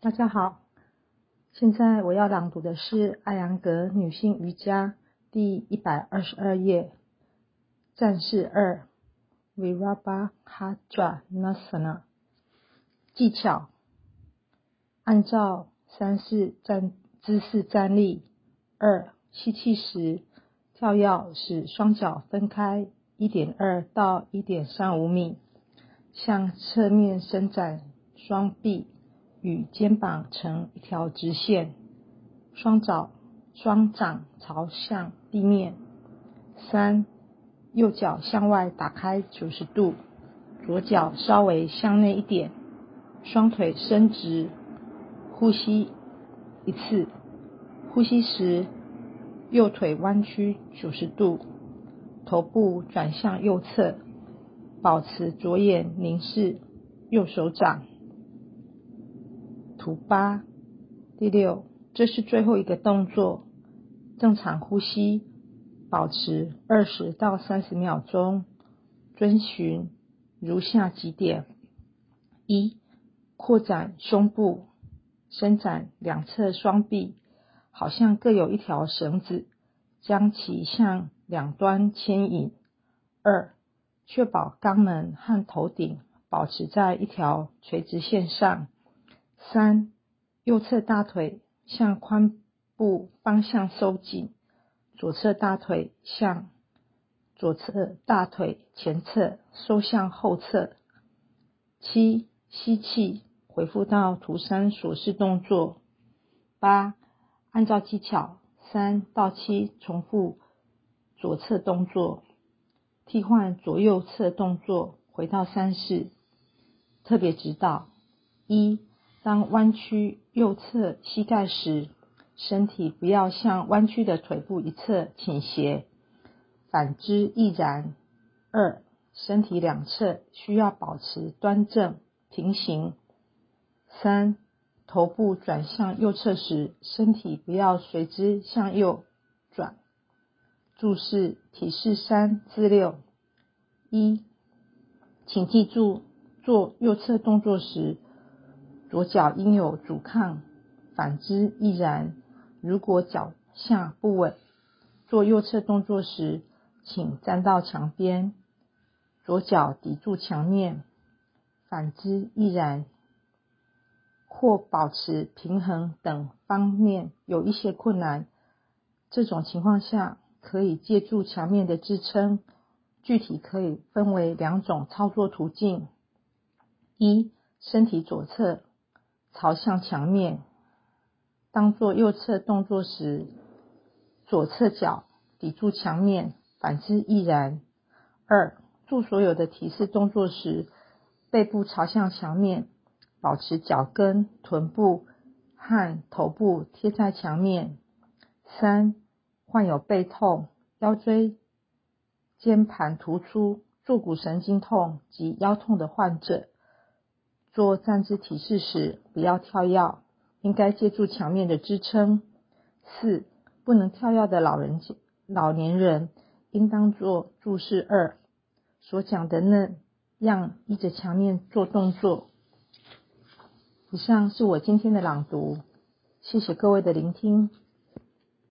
大家好，现在我要朗读的是艾扬格女性瑜伽第一百二十二页，战士二 Virabhadrasana 技巧，按照三式站姿势站立。二吸气时，跳跃使双脚分开一点二到一点三五米，向侧面伸展双臂。与肩膀成一条直线，双脚双掌朝向地面。三，右脚向外打开九十度，左脚稍微向内一点，双腿伸直，呼吸一次。呼吸时，右腿弯曲九十度，头部转向右侧，保持左眼凝视右手掌。图八，第六，这是最后一个动作。正常呼吸，保持二十到三十秒钟。遵循如下几点：一、扩展胸部，伸展两侧双臂，好像各有一条绳子，将其向两端牵引。二、确保肛门和头顶保持在一条垂直线上。三，右侧大腿向髋部方向收紧，左侧大腿向左侧大腿前侧收向后侧。七，吸气，回复到图三所示动作。八，按照技巧三到七重复左侧动作，替换左右侧动作，回到三式。特别指导一。当弯曲右侧膝盖时，身体不要向弯曲的腿部一侧倾斜，反之亦然。二，身体两侧需要保持端正平行。三，头部转向右侧时，身体不要随之向右转。注释提示三至六：一，请记住做右侧动作时。左脚应有阻抗，反之亦然。如果脚下不稳，做右侧动作时，请站到墙边，左脚抵住墙面，反之亦然。或保持平衡等方面有一些困难，这种情况下可以借助墙面的支撑。具体可以分为两种操作途径：一、身体左侧。朝向墙面，当做右侧动作时，左侧脚抵住墙面，反之亦然。二，做所有的提示动作时，背部朝向墙面，保持脚跟、臀部和头部贴在墙面。三，患有背痛、腰椎间盘突出、坐骨神经痛及腰痛的患者。做站姿体式时，不要跳跃，应该借助墙面的支撑。四、不能跳跃的老人、老年人，应当做注释二所讲的那样，依着墙面做动作。以上是我今天的朗读，谢谢各位的聆听。